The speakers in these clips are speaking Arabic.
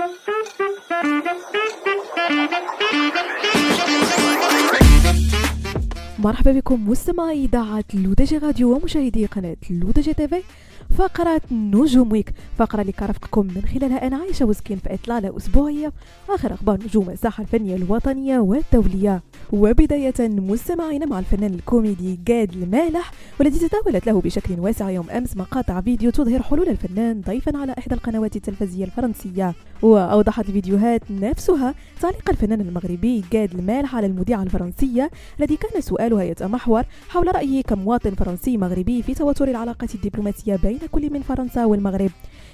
Thank you. مرحبا بكم مستمعي إذاعة L'ODJ Radio ومشاهدي قناة L'ODJ TV. فقرة نجوم week فقرة اللي كرفقكم من خلالها أنا عايشة وسكين في إطلالة أسبوعية. آخر أخبار نجوم الساحة الفنية الوطنية والدولية. وبداية مستمعين مع الفنان الكوميدي جاد المالح والذي تداولت له بشكل واسع يوم أمس مقاطع فيديو تظهر حلول الفنان ضيفا على إحدى القنوات التلفزيونية الفرنسية. وأوضحت الفيديوهات نفسها تعليق الفنان المغربي جاد المالح على المذيعة الفرنسية الذي كان سؤالها يتمحور حول رأيه كمواطن فرنسي مغربي في توتر العلاقات الدبلوماسية بين كل من فرنسا والمغرب.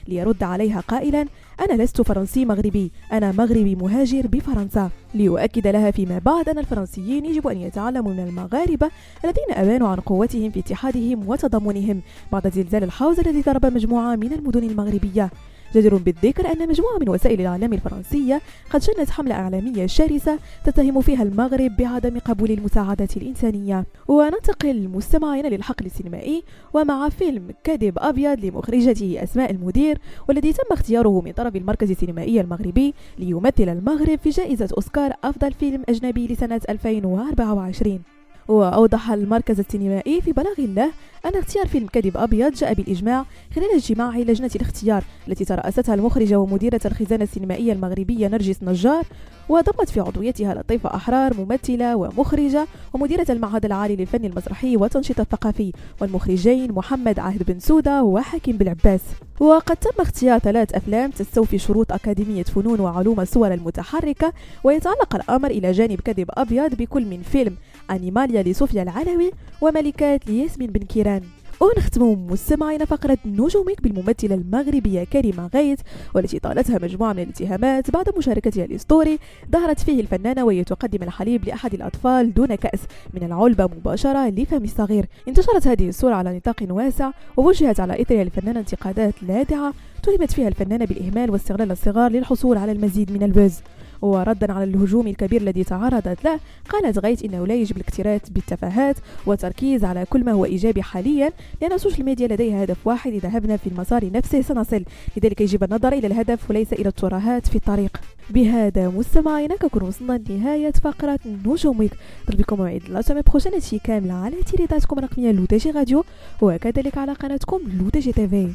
ليرد عليها قائلا أنا لست فرنسي مغربي أنا مغربي مهاجر بفرنسا. ليؤكد لها فيما بعد أن الفرنسيين يجب أن يتعلموا من المغاربة الذين أبانوا عن قوتهم في اتحادهم وتضامنهم بعد زلزال الحوز الذي ضرب مجموعة من المدن المغربية. جدير بالذكر أن مجموعة من وسائل الإعلام الفرنسية قد شنت حملة إعلامية شرسة تتهم فيها المغرب بعدم قبول المساعدات الإنسانية. وننتقل مستمعين للحقل السينمائي ومع فيلم كذب أبيض لمخرجته أسماء المدير والذي تم اختياره من طرف المركز السينمائي المغربي ليمثل المغرب في جائزة أوسكار أفضل فيلم أجنبي لسنة 2024 وأوضح المركز السينمائي في بلاغ له أن اختيار فيلم كذب أبيض جاء بالإجماع خلال اجتماع لجنة الاختيار التي ترأستها المخرجة ومديرة الخزانة السينمائية المغربية نرجس نجار وضمت في عضويتها لطيفة أحرار ممثلة ومخرجة ومديرة المعهد العالي للفن المسرحي والتنشيط الثقافي والمخرجين محمد عاهد بن سودة وحكيم بالعباس وقد تم اختيار ثلاث أفلام تستوفي شروط أكاديمية فنون وعلوم الصور المتحركة ويتعلق الأمر إلى جانب كذب أبيض بكل من فيلم أنيماليا لصوفيا العلوي وملكات لياسمين بن كيران. ونختم مستمعين فقرة نجومك بالممثلة المغربية كريمة غيث والتي طالتها مجموعة من الاتهامات بعد مشاركتها الأسطوري ظهرت فيه الفنانة وهي تقدم الحليب لأحد الأطفال دون كأس. من العلبة مباشرة لفم الصغير. انتشرت هذه الصورة على نطاق واسع ووجهت على إثرها الفنانة انتقادات لاذعة تهمت فيها الفنانة بالإهمال واستغلال الصغار للحصول على المزيد من ال buzz وردا على الهجوم الكبير الذي تعرضت له قالت غيت إنه لا يجب الاكتراث بالتفاهات والتركيز على كل ما هو إيجابي حاليا لأن السوشيال ميديا لديها هدف واحد اذا ذهبنا في المسار نفسه سنصل. لذلك يجب النظر إلى الهدف وليس إلى الترهات في الطريق. بهذا مستمعينا كنكون وصلنا لنهاية فقرة نجوم week بكم موعد la semaine prochaine هادشي كامل على إذاعتكم الرقمية L'ODJ Radio وكذلك على قناتكم لو تي جي تيفي